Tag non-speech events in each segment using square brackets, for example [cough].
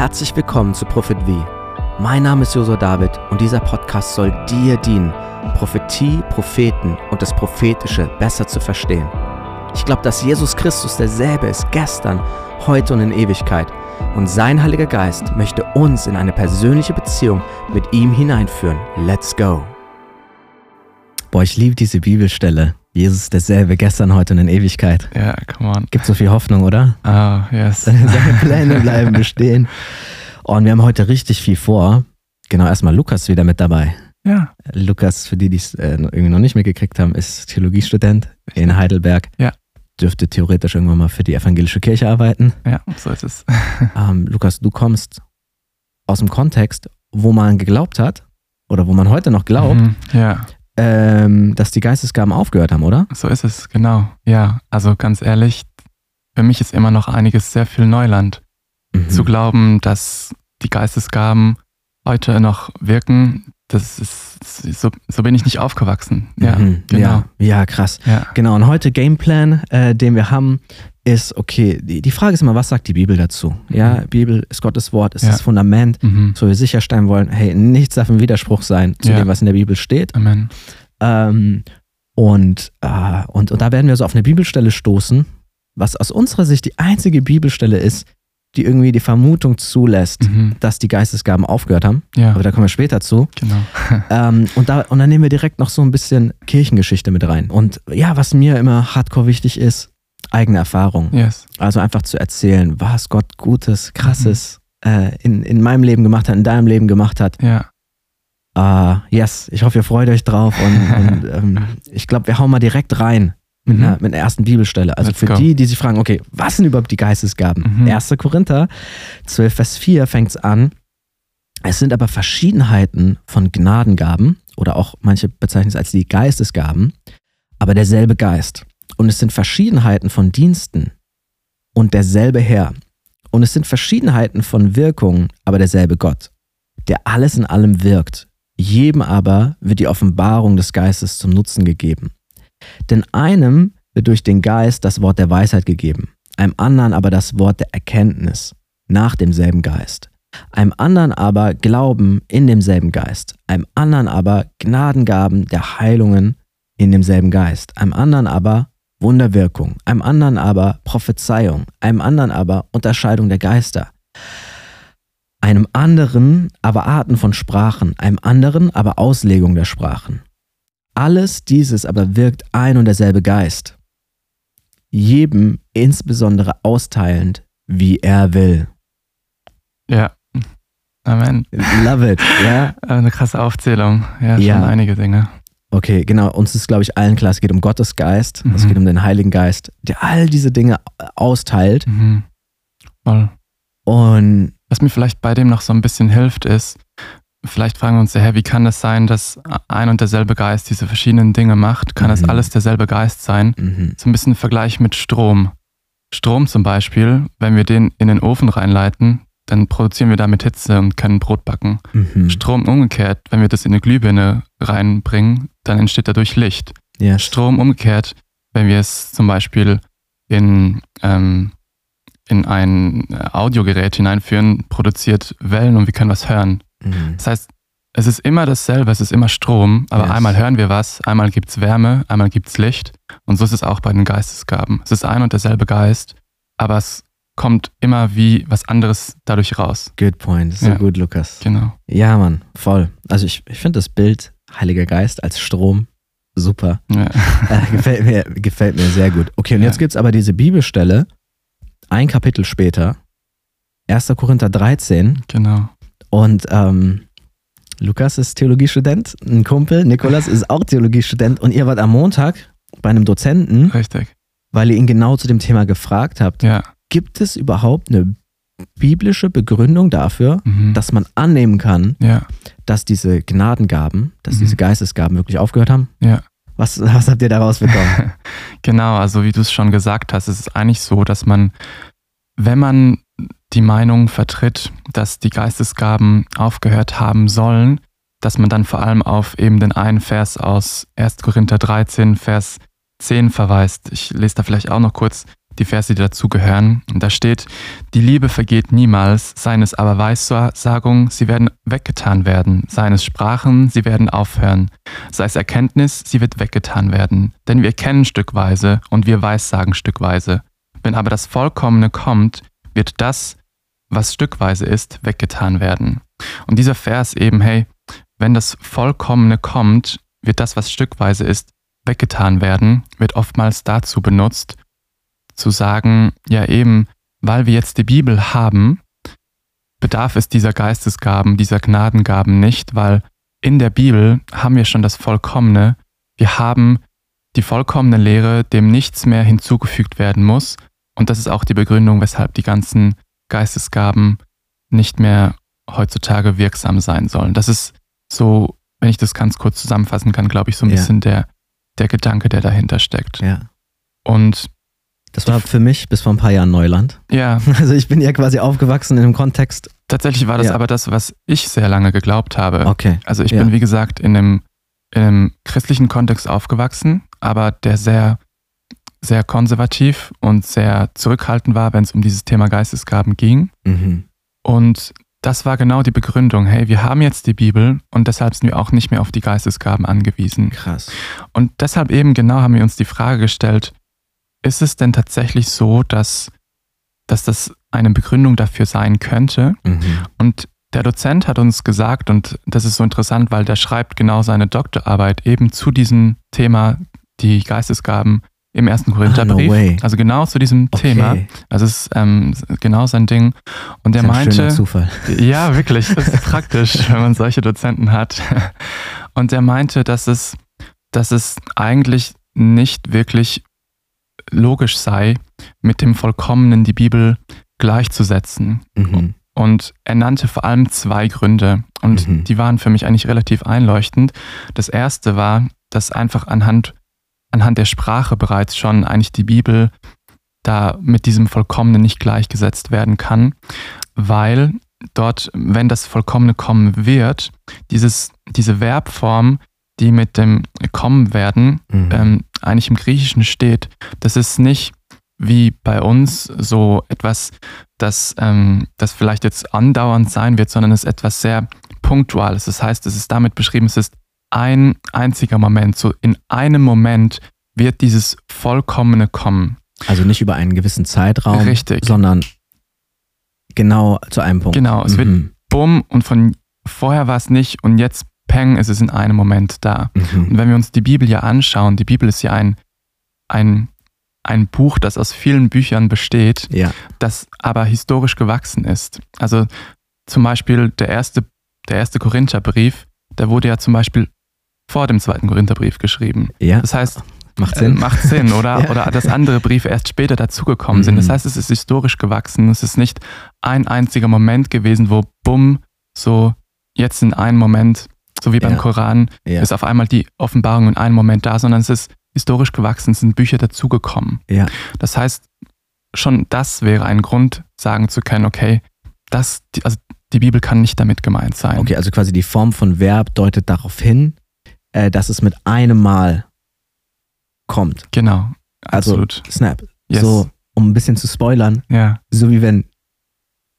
Herzlich willkommen zu Prophet V. Mein Name ist Josua David und dieser Podcast soll dir dienen, Prophetie, Propheten und das Prophetische besser zu verstehen. Ich glaube, dass Jesus Christus derselbe ist gestern, heute und in Ewigkeit. Und sein Heiliger Geist möchte uns in eine persönliche Beziehung mit ihm hineinführen. Let's go. Boah, ich liebe diese Bibelstelle. Jesus derselbe gestern, heute und in Ewigkeit. Ja, yeah, come on. Gibt so viel Hoffnung, oder? Ah, oh, yes. Seine [laughs] Pläne bleiben bestehen. Und wir haben heute richtig viel vor. Genau, erstmal Lukas wieder mit dabei. Ja. Lukas, für die, die es äh, irgendwie noch nicht mitgekriegt haben, ist Theologiestudent in Heidelberg. Ja. Dürfte theoretisch irgendwann mal für die evangelische Kirche arbeiten. Ja, so ist es. [laughs] ähm, Lukas, du kommst aus dem Kontext, wo man geglaubt hat, oder wo man heute noch glaubt, Mhm, ja, ähm, dass die Geistesgaben aufgehört haben, oder? so ist es, genau. Ja, also ganz ehrlich, für mich ist immer noch einiges sehr viel Neuland. Mhm. Zu glauben, dass die Geistesgaben heute noch wirken, das ist, so, so bin ich nicht aufgewachsen. Ja, Mhm. genau. ja, ja, krass. Ja. Genau, und heute Gameplan, äh, den wir haben, ist, okay, die, die Frage ist immer, was sagt die Bibel dazu? Ja, Bibel ist Gottes Wort, ist Ja. das Fundament, Mhm. so wir sicherstellen wollen, hey, nichts darf ein Widerspruch sein zu Ja. dem, was in der Bibel steht. Amen. Ähm, und, äh, und, und da werden wir so auf eine Bibelstelle stoßen, was aus unserer Sicht die einzige Bibelstelle ist, die irgendwie die Vermutung zulässt, Mhm. dass die Geistesgaben aufgehört haben. Ja, Aber da kommen wir später zu. genau. [laughs] Ähm, und, da, und dann nehmen wir direkt noch so ein bisschen Kirchengeschichte mit rein. Und ja, was mir immer hardcore wichtig ist, eigene Erfahrung. yes. Also einfach zu erzählen, was Gott Gutes, Krasses äh, in, in meinem Leben gemacht hat, in deinem Leben gemacht hat. Ja, Ah, yes, ich hoffe, ihr freut euch drauf. Und, [laughs] und ähm, ich glaube, wir hauen mal direkt rein mit, Mhm. einer, mit einer ersten Bibelstelle. Also Let's für go. die, die sich fragen, okay, was sind überhaupt die Geistesgaben? Mhm. 1. Korinther 12, Vers 4 fängt es an. Es sind aber Verschiedenheiten von Gnadengaben oder auch manche bezeichnen es als die Geistesgaben, aber derselbe Geist. Und es sind Verschiedenheiten von Diensten und derselbe Herr. Und es sind Verschiedenheiten von Wirkungen, aber derselbe Gott, der alles in allem wirkt. Jedem aber wird die Offenbarung des Geistes zum Nutzen gegeben. Denn einem wird durch den Geist das Wort der Weisheit gegeben, einem anderen aber das Wort der Erkenntnis nach demselben Geist, einem anderen aber Glauben in demselben Geist, einem anderen aber Gnadengaben der Heilungen in demselben Geist, einem anderen aber Wunderwirkung, einem anderen aber Prophezeiung, einem anderen aber Unterscheidung der Geister, einem anderen aber Arten von Sprachen, einem anderen aber Auslegung der Sprachen. Alles dieses aber wirkt ein und derselbe Geist, jedem insbesondere austeilend, wie er will. ja. Amen. Love it, ja? [laughs] Eine krasse Aufzählung. Ja, schon Ja. einige Dinge. Okay, genau. Uns ist, glaube ich, allen klar, es geht um Gottes Geist, es Mhm. geht um den Heiligen Geist, der all diese Dinge austeilt. Mhm. Voll. Und Was mir vielleicht bei dem noch so ein bisschen hilft, ist, vielleicht fragen wir uns ja, hä, wie kann das sein, dass ein und derselbe Geist diese verschiedenen Dinge macht? Kann das Mhm. alles derselbe Geist sein? mhm, So ein bisschen Vergleich mit Strom. Strom zum Beispiel, wenn wir den in den Ofen reinleiten, dann produzieren wir damit Hitze und können Brot backen. mhm. Strom umgekehrt, wenn wir das in eine Glühbirne reinbringen, dann entsteht dadurch Licht. Yes. Strom umgekehrt, wenn wir es zum Beispiel in, ähm, in ein Audiogerät hineinführen, produziert Wellen und wir können was hören. Mhm. Das heißt, es ist immer dasselbe, es ist immer Strom, aber Yes. einmal hören wir was, einmal gibt es Wärme, einmal gibt es Licht und so ist es auch bei den Geistesgaben. Es ist ein und derselbe Geist, aber es kommt immer wie was anderes dadurch raus. Good point. So Ja. gut, Lukas. Genau. Ja, Mann, voll. Also ich, ich finde das Bild Heiliger Geist als Strom super. Ja. Äh, gefällt, mir, gefällt mir sehr gut. Okay, und Ja. jetzt gibt es aber diese Bibelstelle, ein Kapitel später, 1. Korinther 13. Genau. Und ähm, Lukas ist Theologiestudent, ein Kumpel, Nikolas ist auch Theologiestudent. Und ihr wart am Montag bei einem Dozenten, Richtig. weil ihr ihn genau zu dem Thema gefragt habt. Ja. Gibt es überhaupt eine biblische Begründung dafür, Mhm. dass man annehmen kann, ja. dass diese Gnadengaben, dass Mhm. diese Geistesgaben wirklich aufgehört haben? Ja. Was, was habt ihr da rausbekommen? [laughs] Genau, also wie du es schon gesagt hast, es ist eigentlich so, dass man, wenn man die Meinung vertritt, dass die Geistesgaben aufgehört haben sollen, dass man dann vor allem auf eben den einen Vers aus 1. Korinther 13, Vers 10 verweist. Ich lese da vielleicht auch noch kurz die Verse, die dazugehören. Da steht, die Liebe vergeht niemals, seien es aber Weissagung, sie werden weggetan werden, seien es Sprachen, sie werden aufhören, sei es Erkenntnis, sie wird weggetan werden. Denn wir kennen stückweise und wir weissagen stückweise. Wenn aber das Vollkommene kommt, wird das, was stückweise ist, weggetan werden. Und dieser Vers eben, hey, wenn das Vollkommene kommt, wird das, was stückweise ist, weggetan werden, wird oftmals dazu benutzt, zu sagen, ja eben, weil wir jetzt die Bibel haben, bedarf es dieser Geistesgaben, dieser Gnadengaben nicht, weil in der Bibel haben wir schon das Vollkommene. Wir haben die vollkommene Lehre, dem nichts mehr hinzugefügt werden muss. Und das ist auch die Begründung, weshalb die ganzen Geistesgaben nicht mehr heutzutage wirksam sein sollen. Das ist so, wenn ich das ganz kurz zusammenfassen kann, glaube ich, so ein ja. bisschen der, der Gedanke, der dahinter steckt. Ja. Und das war für mich bis vor ein paar Jahren Neuland. Ja. [laughs] Also ich bin ja quasi aufgewachsen in einem Kontext. Tatsächlich war das ja. aber das, was ich sehr lange geglaubt habe. Okay. Also ich ja. bin, wie gesagt, in einem, in einem christlichen Kontext aufgewachsen, aber der sehr, sehr konservativ und sehr zurückhaltend war, wenn es um dieses Thema Geistesgaben ging. Mhm. Und das war genau die Begründung. Hey, wir haben jetzt die Bibel und deshalb sind wir auch nicht mehr auf die Geistesgaben angewiesen. Krass. Und deshalb eben genau haben wir uns die Frage gestellt, ist es denn tatsächlich so, dass, dass das eine Begründung dafür sein könnte? Mhm. Und der Dozent hat uns gesagt, und das ist so interessant, weil der schreibt genau seine Doktorarbeit eben zu diesem Thema, die Geistesgaben im ersten Korintherbrief. Ah, no also genau zu diesem okay. Thema. Also es ist ähm, genau sein Ding. Und er meinte. Zufall. Ja, wirklich. Das ist praktisch, wenn man solche Dozenten hat. Und er meinte, dass es, dass es eigentlich nicht wirklich logisch sei, mit dem Vollkommenen die Bibel gleichzusetzen. Mhm. Und er nannte vor allem zwei Gründe. Und mhm. die waren für mich eigentlich relativ einleuchtend. Das erste war, dass einfach anhand anhand der Sprache bereits schon eigentlich die Bibel da mit diesem Vollkommenen nicht gleichgesetzt werden kann, weil dort, wenn das Vollkommene kommen wird, dieses, diese Verbform, die mit dem Kommen werden, mhm. ähm, eigentlich im Griechischen steht, das ist nicht wie bei uns so etwas, das, ähm, das vielleicht jetzt andauernd sein wird, sondern es ist etwas sehr Punktuales. Das heißt, es ist damit beschrieben, es ist ein einziger Moment. So in einem Moment wird dieses Vollkommene kommen. Also nicht über einen gewissen Zeitraum, Richtig. sondern genau zu einem Punkt. Genau, es mhm. wird bumm und von vorher war es nicht und jetzt peng ist es in einem Moment da. Mhm. Und wenn wir uns die Bibel ja anschauen, die Bibel ist ja ein, ein, ein Buch, das aus vielen Büchern besteht, ja. das aber historisch gewachsen ist. Also zum Beispiel der erste, der erste Korintherbrief, der wurde ja zum Beispiel vor dem zweiten Korintherbrief geschrieben. Ja. Das heißt, macht Sinn, äh, macht Sinn [laughs] oder, ja. oder dass andere Briefe erst später dazugekommen mhm. sind. Das heißt, es ist historisch gewachsen. Es ist nicht ein einziger Moment gewesen, wo bumm, so jetzt in einem Moment, so wie beim ja. Koran, ja. ist auf einmal die Offenbarung in einem Moment da, sondern es ist historisch gewachsen, es sind Bücher dazugekommen. Ja. Das heißt, schon das wäre ein Grund, sagen zu können, okay, das, also die Bibel kann nicht damit gemeint sein. Okay, also quasi die Form von Verb deutet darauf hin, äh, dass es mit einem Mal kommt. Genau. Also Absolut. Snap. Yes. So, um ein bisschen zu spoilern, Ja. so wie wenn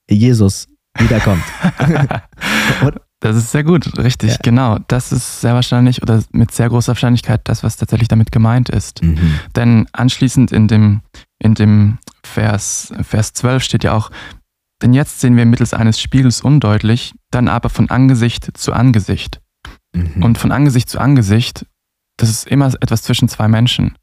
Jesus wiederkommt. [laughs] das ist sehr gut, richtig, Ja. genau. Das ist sehr wahrscheinlich oder mit sehr großer Wahrscheinlichkeit das, was tatsächlich damit gemeint ist. mhm. Denn anschließend in dem, in dem Vers, Vers 12 steht ja auch, denn jetzt sehen wir mittels eines Spiegels undeutlich, dann aber von Angesicht zu Angesicht. Mhm. Und von Angesicht zu Angesicht, das ist immer etwas zwischen zwei Menschen.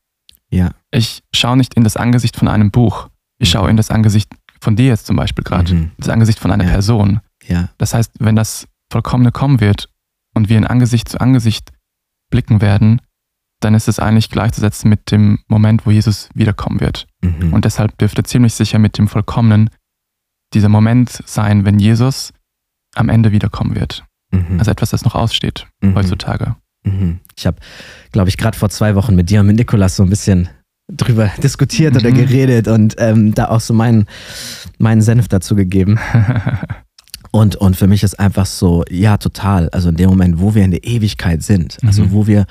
ja. Ich schaue nicht in das Angesicht von einem Buch. Ich Mhm. schaue in das Angesicht von dir jetzt zum Beispiel gerade. Mhm. Das Angesicht von einer Ja. Person. Ja. Das heißt, wenn das Vollkommene kommen wird und wir in Angesicht zu Angesicht blicken werden, dann ist es eigentlich gleichzusetzen mit dem Moment, wo Jesus wiederkommen wird. Mhm. Und deshalb dürfte ziemlich sicher mit dem Vollkommenen dieser Moment sein, wenn Jesus am Ende wiederkommen wird. mhm. Also etwas, das noch aussteht Mhm. heutzutage. Mhm. Ich habe, glaube ich, gerade vor zwei Wochen mit dir und mit Nikolas so ein bisschen drüber [laughs] diskutiert oder Mhm. geredet und ähm, da auch so meinen, meinen Senf dazu gegeben. [laughs] Und, und für mich ist einfach so, ja, total. Also in dem Moment, wo wir in der Ewigkeit sind, also Mhm. wo wir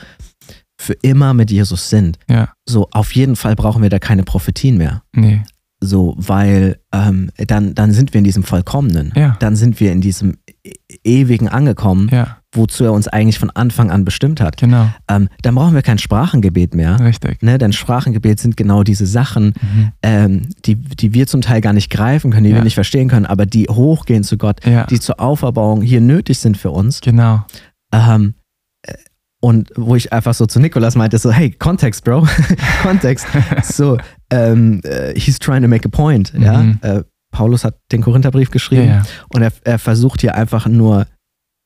für immer mit Jesus sind, Ja. so auf jeden Fall brauchen wir da keine Prophetien mehr. Nee. So, weil ähm, dann, dann sind wir in diesem Vollkommenen. Ja. Dann sind wir in diesem e- Ewigen angekommen, Ja. wozu er uns eigentlich von Anfang an bestimmt hat. Genau. Ähm, dann brauchen wir kein Sprachengebet mehr. Richtig. Ne, denn Sprachengebet sind genau diese Sachen, Mhm. ähm, die, die wir zum Teil gar nicht greifen können, die Ja. wir nicht verstehen können, aber die hochgehen zu Gott, Ja. die zur Auferbauung hier nötig sind für uns. Genau. Ähm, äh, und wo ich einfach so zu Nikolas meinte, so, hey, Kontext, Bro, [laughs] Kontext. So, ähm, äh, he's trying to make a point. Ja? Mhm. Äh, Paulus hat den Korintherbrief Ja, geschrieben ja. und er, er versucht hier einfach nur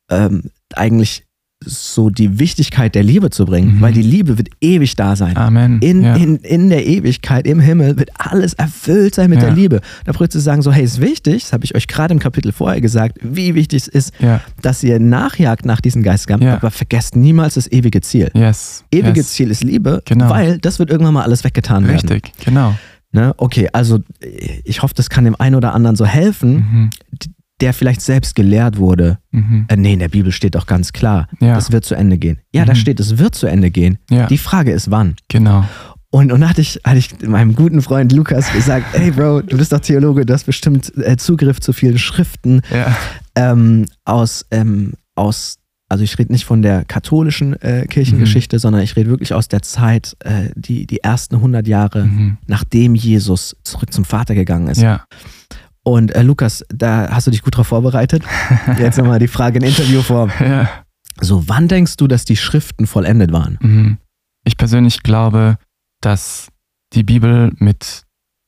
ähm, eigentlich so die Wichtigkeit der Liebe zu bringen, Mhm. weil die Liebe wird ewig da sein. Amen. In, ja. in, in der Ewigkeit, im Himmel, wird alles erfüllt sein mit Ja. der Liebe. Da braucht zu sagen, so, hey, ist wichtig, das habe ich euch gerade im Kapitel vorher gesagt, wie wichtig es ist, ja. dass ihr nachjagt nach diesen Geistgaben, aber vergesst niemals das ewige Ziel. Yes. Ewige yes. Ziel ist Liebe, Genau. weil das wird irgendwann mal alles weggetan werden. Richtig. Genau. Ne? Okay, also ich hoffe, das kann dem einen oder anderen so helfen, Mhm. Der vielleicht selbst gelehrt wurde. Mhm. Äh, nee, in der Bibel steht doch ganz klar, Ja. das wird zu Ende gehen. Ja, da Mhm. steht, es wird zu Ende gehen. Ja. Die Frage ist, wann? Genau. Und, und da hatte ich, hatte ich meinem guten Freund Lukas gesagt, hey Bro, du bist doch Theologe, du hast bestimmt äh, Zugriff zu vielen Schriften Ja. ähm, aus, ähm, aus, also ich rede nicht von der katholischen äh, Kirchengeschichte, sondern ich rede wirklich aus der Zeit, äh, die, die ersten 100 Jahre, Mhm. nachdem Jesus zurück zum Vater gegangen ist. Ja. Und äh, Lukas, da hast du dich gut drauf vorbereitet. Jetzt nochmal die Frage in Interviewform. [laughs] Ja. So, wann denkst du, dass die Schriften vollendet waren? Mhm. Ich persönlich glaube, dass die Bibel mit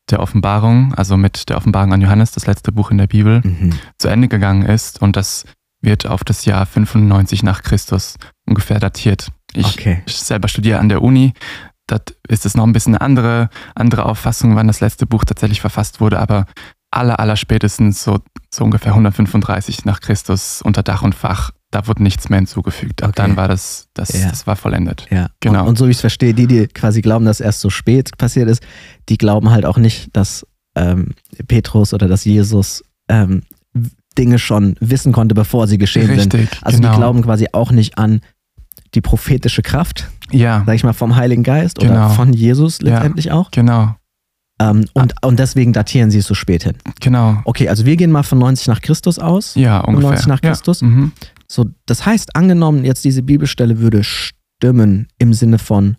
der Offenbarung, also mit der Offenbarung an Johannes, das letzte Buch in der Bibel, Mhm. zu Ende gegangen ist und das wird auf das Jahr 95 nach Christus ungefähr datiert. Ich Okay. selber studiere an der Uni. Dort ist es noch ein bisschen eine andere, andere Auffassung, wann das letzte Buch tatsächlich verfasst wurde, aber aller, aller spätestens so, so ungefähr 135 nach Christus unter Dach und Fach, da wurde nichts mehr hinzugefügt. Ab Okay. dann war das, das, Ja. das war vollendet. Ja, Genau. Und, und so wie ich es verstehe, die, die quasi glauben, dass erst so spät passiert ist, die glauben halt auch nicht, dass ähm, Petrus oder dass Jesus ähm, Dinge schon wissen konnte, bevor sie geschehen sind. Richtig, Also genau. die glauben quasi auch nicht an die prophetische Kraft, ja, sag ich mal, vom Heiligen Geist Genau. oder von Jesus Ja. letztendlich auch. genau, Ähm, und, und deswegen datieren sie es so spät hin. genau. Okay, also wir gehen mal von 90 nach Christus aus. Ja, ungefähr. 95 nach ja. Christus? Mhm. So, das heißt, angenommen, jetzt diese Bibelstelle würde stimmen im Sinne von,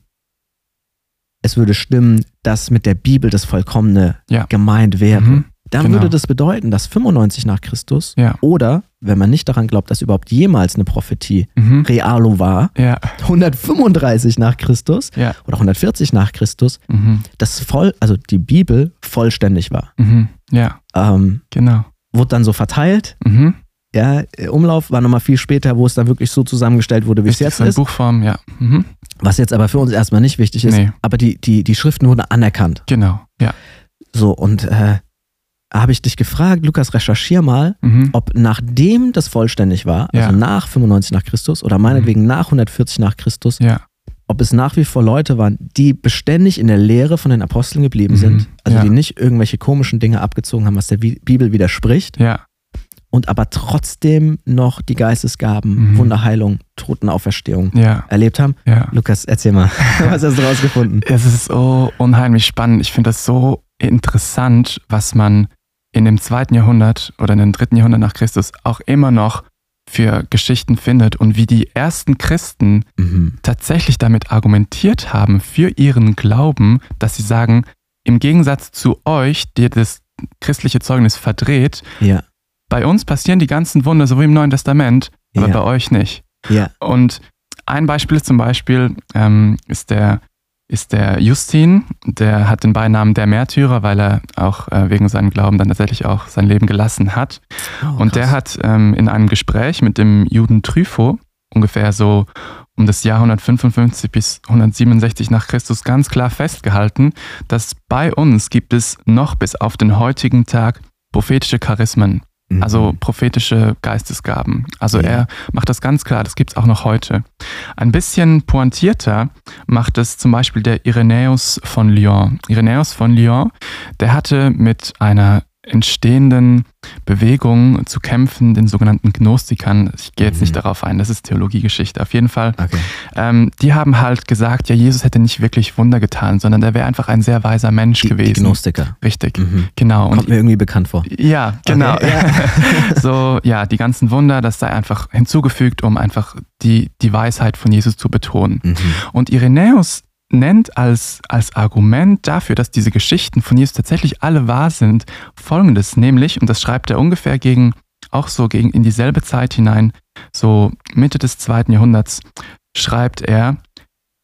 es würde stimmen, dass mit der Bibel das Vollkommene Ja. gemeint wäre. Mhm. Dann genau. würde das bedeuten, dass 95 nach Christus Ja. oder, wenn man nicht daran glaubt, dass überhaupt jemals eine Prophetie Mhm. realo war, Ja, 135 nach Christus ja. oder 140 nach Christus, Mhm. das voll, also die Bibel vollständig war. Mhm. Ja, Ähm, genau. wurde dann so verteilt. Mhm. Ja, äh, Umlauf war nochmal viel später, wo es dann wirklich so zusammengestellt wurde, wie es jetzt in ist. Buchform, ja. Mhm. Was jetzt aber für uns erstmal nicht wichtig ist. Nee. Aber die, die, die Schriften wurden anerkannt. Genau, ja. So, und äh, habe ich dich gefragt, Lukas, recherchier mal, Mhm. ob nachdem das vollständig war, Ja. also nach 95 nach Christus oder meinetwegen nach 140 nach Christus, Ja, ob es nach wie vor Leute waren, die beständig in der Lehre von den Aposteln geblieben Mhm. sind, also Ja. die nicht irgendwelche komischen Dinge abgezogen haben, was der Bi- Bibel widerspricht, ja. und aber trotzdem noch die Geistesgaben, Mhm. Wunderheilung, Totenauferstehung erlebt haben. Lukas, erzähl mal, [laughs] [laughs] was hast du rausgefunden? Es ist so unheimlich spannend. Ich finde das so interessant, was man in dem zweiten Jahrhundert oder in dem dritten Jahrhundert nach Christus auch immer noch für Geschichten findet und wie die ersten Christen Mhm. tatsächlich damit argumentiert haben für ihren Glauben, dass sie sagen, im Gegensatz zu euch, die das christliche Zeugnis verdreht, Ja, bei uns passieren die ganzen Wunder so wie im Neuen Testament, aber Ja. bei euch nicht. ja, Und ein Beispiel ist zum Beispiel, ähm, ist, der, ist der Justin, der hat den Beinamen der Märtyrer, weil er auch äh, wegen seinem Glauben dann tatsächlich auch sein Leben gelassen hat. Oh, Und der hat ähm, in einem Gespräch mit dem Juden Trypho ungefähr so um das Jahr 155 bis 167 nach Christus ganz klar festgehalten, dass bei uns gibt es noch bis auf den heutigen Tag prophetische Charismen. Also prophetische Geistesgaben. Also Ja. er macht das ganz klar, das gibt es auch noch heute. Ein bisschen pointierter macht es zum Beispiel der Irenäus von Lyon. Irenäus von Lyon, der hatte mit einer entstehenden Bewegung zu kämpfen, den sogenannten Gnostikern. Ich gehe jetzt mhm. nicht darauf ein, das ist Theologiegeschichte. Auf jeden Fall. Okay. Ähm, die haben halt gesagt, ja, Jesus hätte nicht wirklich Wunder getan, sondern er wäre einfach ein sehr weiser Mensch die, gewesen. Die Gnostiker. Richtig, mhm. genau. Kommt Und, mir irgendwie bekannt vor. Ja, genau. Okay, ja. [laughs] [laughs] so, ja, die ganzen Wunder, das sei einfach hinzugefügt, um einfach die, die Weisheit von Jesus zu betonen. Mhm. Und Irenäus nennt als, als Argument dafür, dass diese Geschichten von Jesus tatsächlich alle wahr sind, folgendes, nämlich, und das schreibt er ungefähr gegen, auch so gegen in dieselbe Zeit hinein, so Mitte des zweiten Jahrhunderts, schreibt er,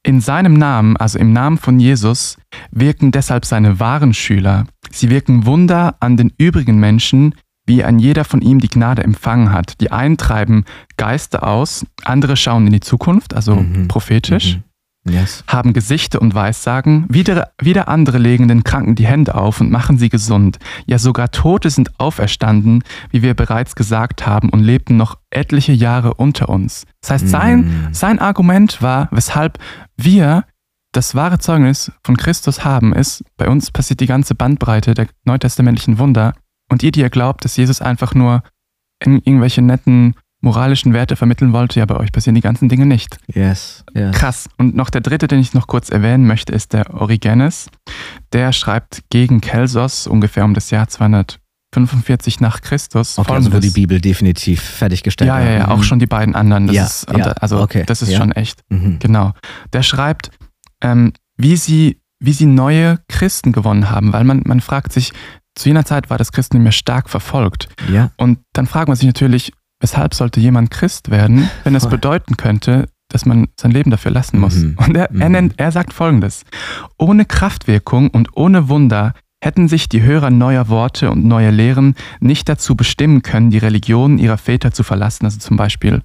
in seinem Namen, also im Namen von Jesus, wirken deshalb seine wahren Schüler. Sie wirken Wunder an den übrigen Menschen, wie ein jeder von ihm die Gnade empfangen hat. Die einen treiben Geister aus, andere schauen in die Zukunft, also mhm. prophetisch. Mhm. Yes. haben Gesichter und Weissagen, wieder, wieder andere legen den Kranken die Hände auf und machen sie gesund. Ja, sogar Tote sind auferstanden, wie wir bereits gesagt haben, und lebten noch etliche Jahre unter uns. Das heißt, sein, mm. sein Argument war, weshalb wir das wahre Zeugnis von Christus haben, ist, bei uns passiert die ganze Bandbreite der neutestamentlichen Wunder. Und ihr, die ihr glaubt, dass Jesus einfach nur in irgendwelche netten moralischen Werte vermitteln wollte, ja, bei euch passieren die ganzen Dinge nicht. Yes, yes. Krass. Und noch der dritte, den ich noch kurz erwähnen möchte, ist der Origenes. Der schreibt gegen Kelsos ungefähr um das Jahr 245 nach Christus. Okay, also wo die Bibel definitiv fertiggestellt ja, Ja, ja, mhm. auch schon die beiden anderen. Das ja, ist, ja, also okay, das ist ja. schon echt. Mhm. Genau. Der schreibt, ähm, wie sie wie sie neue Christen gewonnen haben, weil man, man fragt sich, zu jener Zeit war das Christentum ja stark verfolgt. Ja. Und dann fragt man sich natürlich, weshalb sollte jemand Christ werden, wenn es bedeuten könnte, dass man sein Leben dafür lassen muss. Mhm. Und er, er, mhm. nennt, er sagt folgendes: Ohne Kraftwirkung und ohne Wunder hätten sich die Hörer neuer Worte und neuer Lehren nicht dazu bestimmen können, die Religion ihrer Väter zu verlassen, also zum Beispiel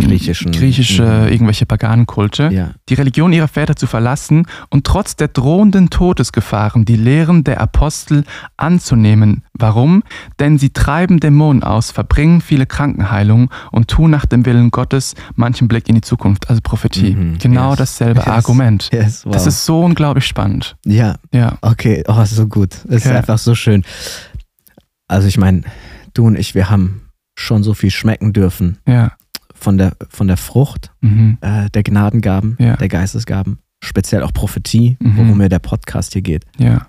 griechischen, griechische, ja. irgendwelche Paganenkulte, ja. die Religion ihrer Väter zu verlassen und trotz der drohenden Todesgefahren die Lehren der Apostel anzunehmen. Warum? Denn sie treiben Dämonen aus, verbringen viele Krankenheilungen und tun nach dem Willen Gottes manchen Blick in die Zukunft, also Prophetie. Mhm. Genau yes. dasselbe yes. Argument. Yes. Wow. Das ist so unglaublich spannend. Ja. Ja. Okay, oh, so gut. Es okay. ist einfach so schön. Also ich meine, du und ich, wir haben schon so viel schmecken dürfen. Ja von der, von der Frucht mhm. äh, der Gnadengaben, ja. der Geistesgaben, speziell auch Prophetie, mhm. worum mir der Podcast hier geht. Ja.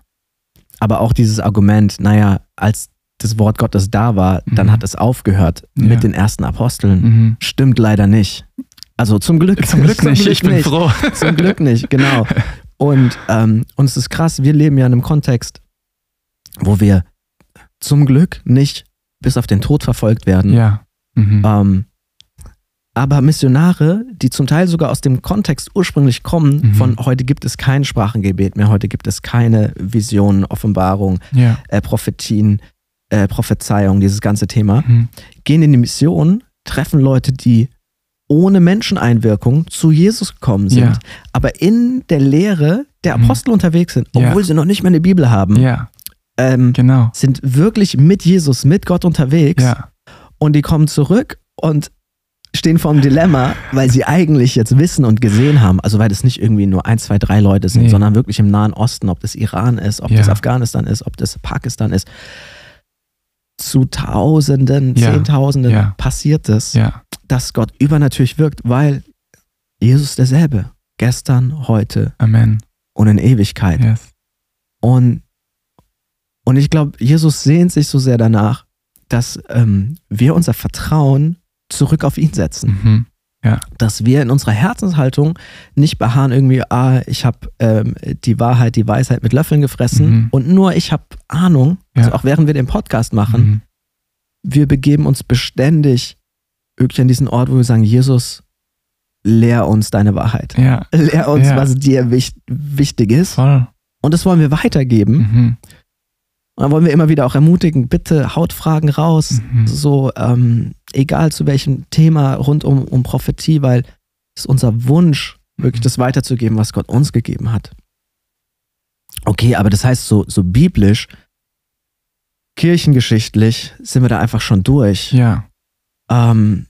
Aber auch dieses Argument, naja, als das Wort Gottes da war, mhm. dann hat es aufgehört ja. mit den ersten Aposteln. Mhm. Stimmt leider nicht. Also zum Glück. Zum Glück [laughs] nicht, ich bin nicht. froh. [laughs] Zum Glück nicht, genau. Und, ähm, und es ist krass, wir leben ja in einem Kontext, wo wir zum Glück nicht bis auf den Tod verfolgt werden. Ja. Mhm. Ähm, aber Missionare, die zum Teil sogar aus dem Kontext ursprünglich kommen, mhm. von heute gibt es kein Sprachengebet mehr, heute gibt es keine Visionen, Offenbarung, ja. äh, Prophetien, äh, Prophezeiung, dieses ganze Thema, mhm. gehen in die Mission, treffen Leute, die ohne Menscheneinwirkung zu Jesus gekommen sind, ja. aber in der Lehre der mhm. Apostel mhm. unterwegs sind, obwohl ja. sie noch nicht mehr eine Bibel haben. Ähm, genau. Sind wirklich mit Jesus, mit Gott unterwegs. Und die kommen zurück und stehen vor einem Dilemma, weil sie eigentlich jetzt wissen und gesehen haben, also weil das nicht irgendwie nur ein, zwei, drei Leute sind, nee. sondern wirklich im Nahen Osten, ob das Iran ist, ob ja. das Afghanistan ist, ob das Pakistan ist. Zu Tausenden, ja. Zehntausenden ja. passiert es, dass Gott übernatürlich wirkt, weil Jesus derselbe. Gestern, heute Amen. und in Ewigkeit. Yes. Und, und ich glaube, Jesus sehnt sich so sehr danach, dass ähm, wir unser Vertrauen zurück auf ihn setzen. Mhm. Ja. Dass wir in unserer Herzenshaltung nicht beharren irgendwie, ah, ich habe ähm, die Wahrheit, die Weisheit mit Löffeln gefressen mhm. und nur ich habe Ahnung, ja. also auch während wir den Podcast machen, mhm. wir begeben uns beständig wirklich an diesen Ort, wo wir sagen, Jesus, lehr uns deine Wahrheit. Ja. Lehr uns, ja. was dir wich wichtig ist. Voll. Und das wollen wir weitergeben. Mhm. Und dann wollen wir immer wieder auch ermutigen, bitte haut Fragen raus, mhm. so ähm, egal zu welchem Thema rund um, um Prophetie, weil es ist unser Wunsch, wirklich mhm. das weiterzugeben, was Gott uns gegeben hat. Okay, aber das heißt, so, so biblisch, kirchengeschichtlich sind wir da einfach schon durch. Ja. Ähm,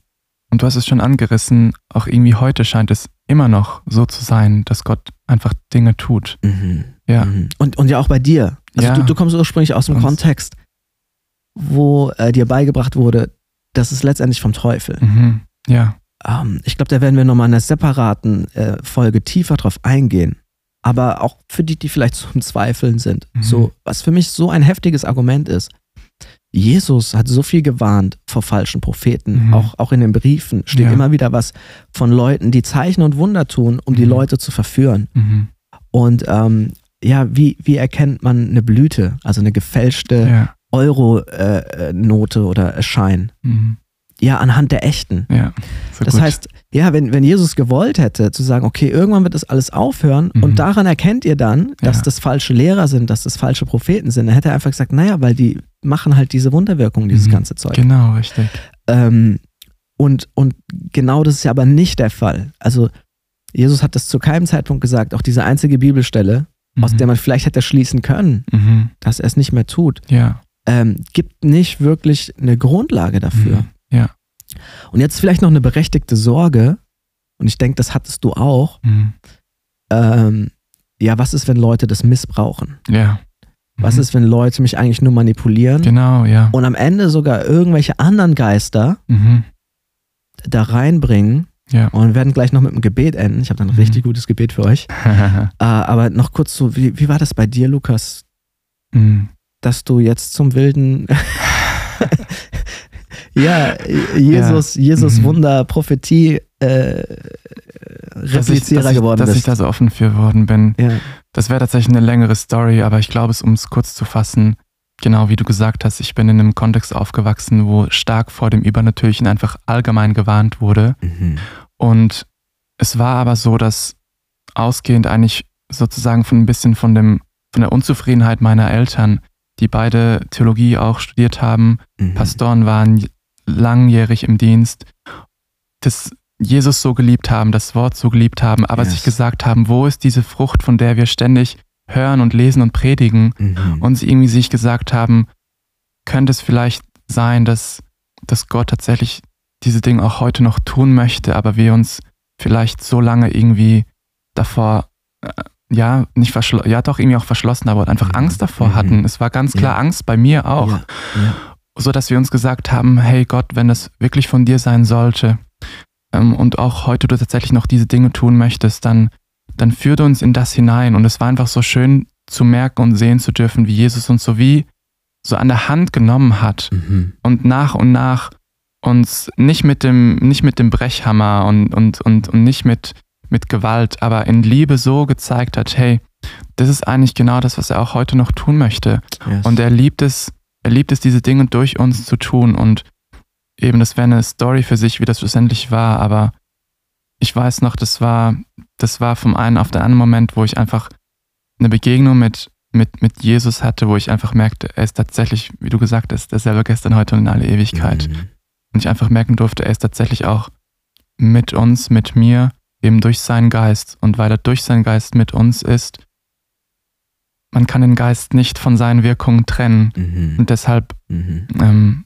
und du hast es schon angerissen, auch irgendwie heute scheint es immer noch so zu sein, dass Gott einfach Dinge tut. Mhm. Ja. Mhm. Und, und ja auch bei dir. Also ja. du, du kommst ursprünglich aus dem Kontext. wo äh, dir beigebracht wurde, das ist letztendlich vom Teufel. Mhm. Ja. Ähm, ich glaube, da werden wir nochmal in einer separaten äh, Folge tiefer drauf eingehen. Aber auch für die, die vielleicht zum Zweifeln sind. Mhm. So, was für mich so ein heftiges Argument ist. Jesus hat so viel gewarnt vor falschen Propheten. Mhm. Auch, auch in den Briefen steht Ja. immer wieder was von Leuten, die Zeichen und Wunder tun, um die Mhm. Leute zu verführen. Mhm. Und ähm, ja, wie, wie erkennt man eine Blüte, also eine gefälschte Ja. Euro-Note oder Schein? Mhm. Ja, anhand der echten. Ja. Das gut. heißt, ja, wenn, wenn Jesus gewollt hätte, zu sagen, okay, irgendwann wird das alles aufhören Mhm. und daran erkennt ihr dann, dass Ja. das falsche Lehrer sind, dass das falsche Propheten sind, dann hätte er einfach gesagt, naja, weil die machen halt diese Wunderwirkung, dieses Mhm. ganze Zeug. Genau, richtig. Ähm, und, und genau das ist ja aber nicht der Fall. Also Jesus hat das zu keinem Zeitpunkt gesagt, auch diese einzige Bibelstelle, aus Mhm. der man vielleicht hätte schließen können, Mhm. dass er es nicht mehr tut, Ja. ähm, gibt nicht wirklich eine Grundlage dafür. Mhm. Ja. Und jetzt vielleicht noch eine berechtigte Sorge, und ich denke, das hattest du auch. Mhm. Ähm, ja, was ist, wenn Leute das missbrauchen? Ja. Was Mhm. ist, wenn Leute mich eigentlich nur manipulieren Genau, ja. und am Ende sogar irgendwelche anderen Geister Mhm. da reinbringen? Ja. Und wir werden gleich noch mit einem Gebet enden. Ich habe da ein Mhm. richtig gutes Gebet für euch. [laughs] Äh, aber noch kurz so, wie, wie war das bei dir, Lukas, Mhm. dass du jetzt zum wilden [laughs] ja, Jesus, Jesus Mhm. Wunder, Prophetie äh, dass ich, Replizierer dass ich, geworden dass ich bist. da so offen für worden bin. ja. Das wäre tatsächlich eine längere Story, aber ich glaube, es, um es kurz zu fassen, genau wie du gesagt hast, ich bin in einem Kontext aufgewachsen, wo stark vor dem Übernatürlichen einfach allgemein gewarnt wurde. Mhm. Und es war aber so, dass ausgehend eigentlich sozusagen von ein bisschen von dem, von der Unzufriedenheit meiner Eltern, die beide Theologie auch studiert haben, Mhm. Pastoren waren langjährig im Dienst, das Jesus so geliebt haben, das Wort so geliebt haben, aber Yes. sich gesagt haben, wo ist diese Frucht, von der wir ständig hören und lesen und predigen Mhm. und sie irgendwie sich gesagt haben, könnte es vielleicht sein, dass, dass Gott tatsächlich diese Dinge auch heute noch tun möchte, aber wir uns vielleicht so lange irgendwie davor, äh, ja, nicht verschlossen, ja doch irgendwie auch verschlossen, aber einfach Mhm. Angst davor Mhm. hatten. Es war ganz klar Ja. Angst bei mir auch Ja, ja. so dass wir uns gesagt haben, hey Gott, wenn das wirklich von dir sein sollte ähm, und auch heute du tatsächlich noch diese Dinge tun möchtest, dann, dann führt uns in das hinein. Und es war einfach so schön zu merken und sehen zu dürfen, wie Jesus uns so wie so an der Hand genommen hat Mhm. und nach und nach uns nicht mit dem, nicht mit dem Brechhammer und, und, und, und nicht mit, mit Gewalt, aber in Liebe so gezeigt hat, hey, das ist eigentlich genau das, was er auch heute noch tun möchte. Yes. Und er liebt es, er liebt es, diese Dinge durch uns zu tun. Und eben, das wäre eine Story für sich, wie das schlussendlich war. Aber ich weiß noch, das war, das war vom einen auf den anderen Moment, wo ich einfach eine Begegnung mit, mit, mit Jesus hatte, wo ich einfach merkte, er ist tatsächlich, wie du gesagt hast, derselbe gestern, heute und in alle Ewigkeit. Mhm. Und ich einfach merken durfte, er ist tatsächlich auch mit uns, mit mir, eben durch seinen Geist. Und weil er durch seinen Geist mit uns ist, man kann den Geist nicht von seinen Wirkungen trennen. Mhm. Und deshalb Mhm. ähm,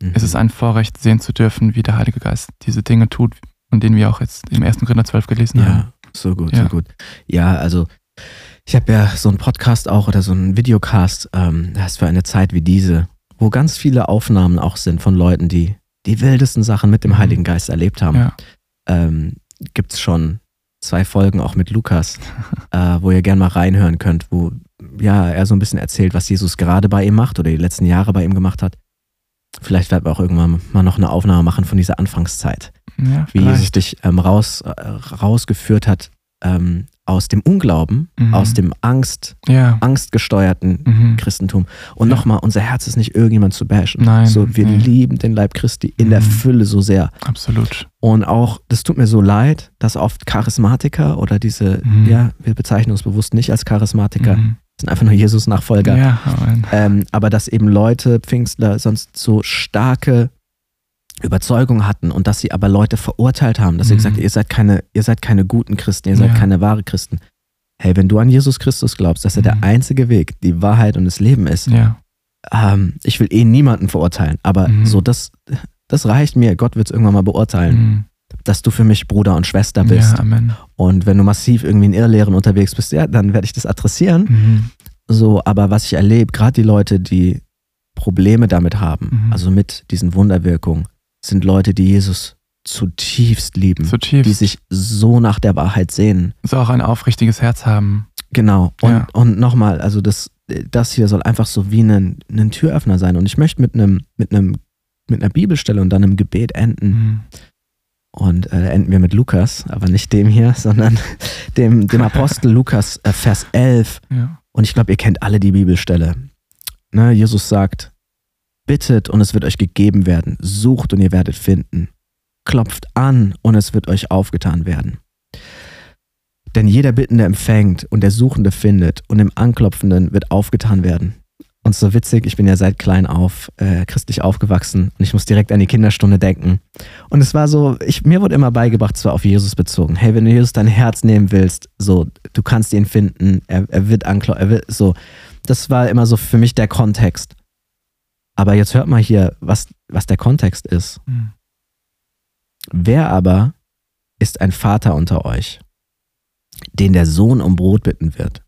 Mhm. ist es ein Vorrecht, sehen zu dürfen, wie der Heilige Geist diese Dinge tut, von denen wir auch jetzt im 1. Korinther 12 gelesen haben. Ja, so gut, Ja. so gut. Ja, also ich habe ja so einen Podcast auch oder so einen Videocast, ähm, das ist für eine Zeit wie diese, wo ganz viele Aufnahmen auch sind von Leuten, die die wildesten Sachen mit dem Mhm. Heiligen Geist erlebt haben. Ja. Ähm, Gibt es schon zwei Folgen auch mit Lukas, [laughs] äh, wo ihr gerne mal reinhören könnt, wo ja er so ein bisschen erzählt, was Jesus gerade bei ihm macht oder die letzten Jahre bei ihm gemacht hat. Vielleicht werden wir auch irgendwann mal noch eine Aufnahme machen von dieser Anfangszeit Ja, wie Jesus vielleicht. dich ähm, raus, äh, rausgeführt hat ähm, aus dem Unglauben, Mhm. aus dem Angst, Ja. angstgesteuerten Mhm. Christentum. Und Ja. nochmal, unser Herz ist nicht irgendjemand zu bashen. Nein, So, wir nee. lieben den Leib Christi in der Mhm. Fülle so sehr. Absolut. Und auch, das tut mir so leid, dass oft Charismatiker oder diese, Mhm. ja, wir bezeichnen uns bewusst nicht als Charismatiker, Mhm. Sind einfach nur Jesus-Nachfolger. Ja. Ähm, aber dass eben Leute, Pfingstler, sonst so starke Überzeugung hatten und dass sie aber Leute verurteilt haben, dass sie Mhm. gesagt haben, ihr seid keine, ihr seid keine guten Christen, ihr seid Ja. keine wahre Christen. Hey, wenn du an Jesus Christus glaubst, dass er der Mhm. einzige Weg, die Wahrheit und das Leben ist, Ja. ähm, ich will eh niemanden verurteilen, aber Mhm. so das, das reicht mir. Gott wird es irgendwann mal beurteilen, Mhm. Dass du für mich Bruder und Schwester bist. Ja, Amen. Und wenn du massiv irgendwie in Irrlehren unterwegs bist, ja, dann werde ich das adressieren. Mhm. So, aber was ich erlebe, gerade die Leute, die Probleme damit haben, Mhm. also mit diesen Wunderwirkungen, sind Leute, die Jesus zutiefst lieben, Zutiefst. die sich so nach der Wahrheit sehnen. so auch ein aufrichtiges Herz haben. Genau. Und, Ja. und nochmal, also das, das hier soll einfach so wie ein, ein Türöffner sein. Und ich möchte mit einem, mit einem, mit einer Bibelstelle und dann einem Gebet enden. Mhm. Und äh, enden wir mit Lukas, aber nicht dem hier, sondern [laughs] dem, dem Apostel Lukas, äh, Vers 11. Ja. Und ich glaube, ihr kennt alle die Bibelstelle. Ne, Jesus sagt, bittet und es wird euch gegeben werden, sucht und ihr werdet finden, klopft an und es wird euch aufgetan werden. Denn jeder Bittende empfängt und der Suchende findet und dem Anklopfenden wird aufgetan werden. Und so witzig, ich bin ja seit klein auf äh, christlich aufgewachsen und ich muss direkt an die Kinderstunde denken. Und es war so, ich, mir wurde immer beigebracht, zwar auf Jesus bezogen, hey, wenn du Jesus dein Herz nehmen willst, so, du kannst ihn finden, er, er wird anklopfen, er wird so. Das war immer so für mich der Kontext. Aber jetzt hört mal hier, was, was der Kontext ist. Mhm. Wer aber ist ein Vater unter euch, den der Sohn um Brot bitten wird?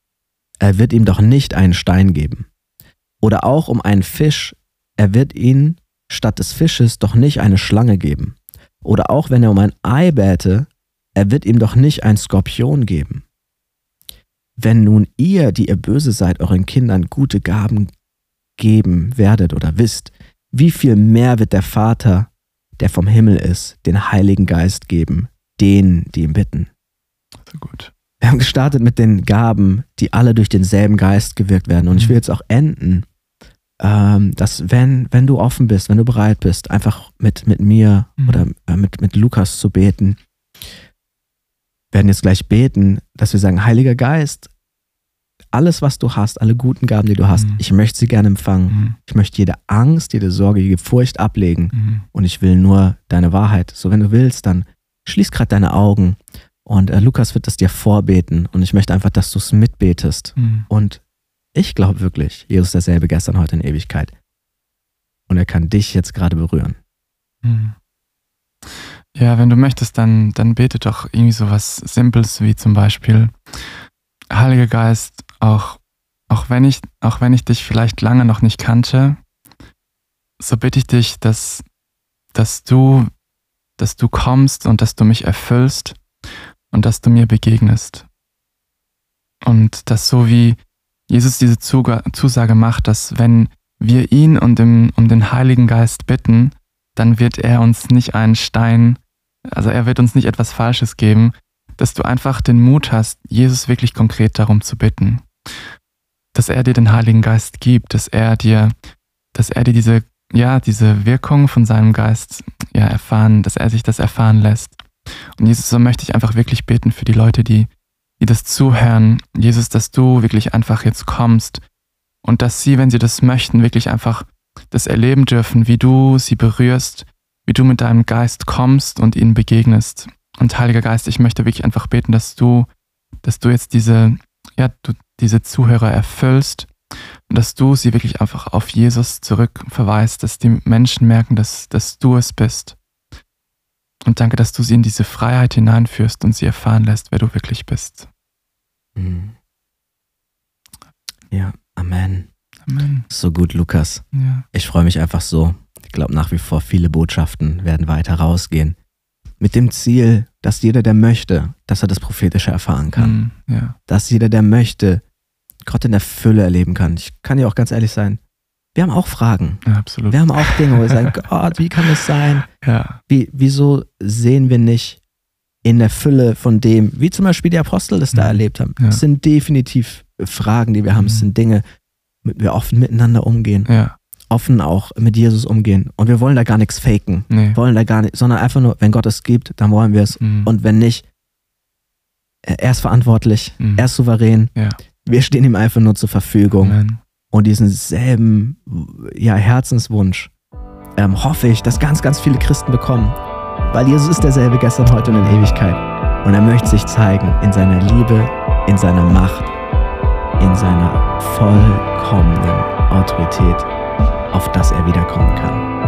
Er wird ihm doch nicht einen Stein geben. Oder auch um einen Fisch, er wird ihn statt des Fisches doch nicht eine Schlange geben. Oder auch wenn er um ein Ei bäte, er wird ihm doch nicht ein Skorpion geben. Wenn nun ihr, die ihr böse seid, euren Kindern gute Gaben geben werdet oder wisst, wie viel mehr wird der Vater, der vom Himmel ist, den Heiligen Geist geben, denen, die ihn bitten. So gut. Wir haben gestartet mit den Gaben, die alle durch denselben Geist gewirkt werden. Und ich will jetzt auch enden, ähm, dass wenn, wenn du offen bist, wenn du bereit bist, einfach mit, mit mir Mhm. oder äh, mit, mit Lukas zu beten, werden jetzt gleich beten, dass wir sagen, Heiliger Geist, alles, was du hast, alle guten Gaben, die du hast, Mhm. ich möchte sie gerne empfangen. Mhm. Ich möchte jede Angst, jede Sorge, jede Furcht ablegen Mhm. und ich will nur deine Wahrheit. So, wenn du willst, dann schließ gerade deine Augen und äh, Lukas wird das dir vorbeten und ich möchte einfach, dass du es mitbetest. Mhm. Und ich glaube wirklich, Jesus derselbe gestern, heute in Ewigkeit. Und er kann dich jetzt gerade berühren. Mhm. Ja, wenn du möchtest, dann, dann bete doch irgendwie so was Simples wie zum Beispiel, Heiliger Geist, auch, auch, wenn ich, auch wenn ich dich vielleicht lange noch nicht kannte, so bitte ich dich, dass, dass, du, dass du kommst und dass du mich erfüllst und dass du mir begegnest. Und dass so wie Jesus diese Zusage macht, dass wenn wir ihn und dem, um den Heiligen Geist bitten, dann wird er uns nicht einen Stein, also er wird uns nicht etwas Falsches geben, dass du einfach den Mut hast, Jesus wirklich konkret darum zu bitten. Dass er dir den Heiligen Geist gibt, dass er dir, dass er dir diese, ja, diese Wirkung von seinem Geist ja, erfahren, dass er sich das erfahren lässt. Und Jesus, so möchte ich einfach wirklich beten für die Leute, die, die das zuhören. Jesus, dass du wirklich einfach jetzt kommst und dass sie, wenn sie das möchten, wirklich einfach das erleben dürfen, wie du sie berührst, wie du mit deinem Geist kommst und ihnen begegnest. Und Heiliger Geist, ich möchte wirklich einfach beten, dass du, dass du jetzt diese, ja, du diese Zuhörer erfüllst und dass du sie wirklich einfach auf Jesus zurückverweist, dass die Menschen merken, dass, dass du es bist. Und danke, dass du sie in diese Freiheit hineinführst und sie erfahren lässt, wer du wirklich bist. Mhm. Ja, Amen. Amen. So gut, Lukas. Ja. Ich freue mich einfach so. Ich glaube nach wie vor, viele Botschaften werden weiter rausgehen. Mit dem Ziel, dass jeder, der möchte, dass er das Prophetische erfahren kann. Mm, ja. Dass jeder, der möchte, Gott in der Fülle erleben kann. Ich kann ja auch ganz ehrlich sein, wir haben auch Fragen. ja, absolut. Wir haben auch Dinge, wo wir sagen, [laughs] Gott, wie kann das sein? Ja. Wie, wieso sehen wir nicht in der Fülle von dem, wie zum Beispiel die Apostel das da Mhm. erlebt haben? Es sind definitiv Fragen, die wir haben. Es Mhm. sind Dinge, mit wir offen miteinander umgehen, offen auch mit Jesus umgehen. Und wir wollen da gar nichts faken, Nee. wollen da gar nicht, sondern einfach nur, wenn Gott es gibt, dann wollen wir es. Mm, Und wenn nicht, er ist verantwortlich, mm, er ist souverän. Wir stehen ihm einfach nur zur Verfügung. Amen. Und diesen selben ja, Herzenswunsch ähm, hoffe ich, dass ganz, ganz viele Christen bekommen. Weil Jesus ist derselbe gestern, heute und in Ewigkeit. Und er möchte sich zeigen in seiner Liebe, in seiner Macht, in seiner vollkommenen Autorität, auf das er wiederkommen kann.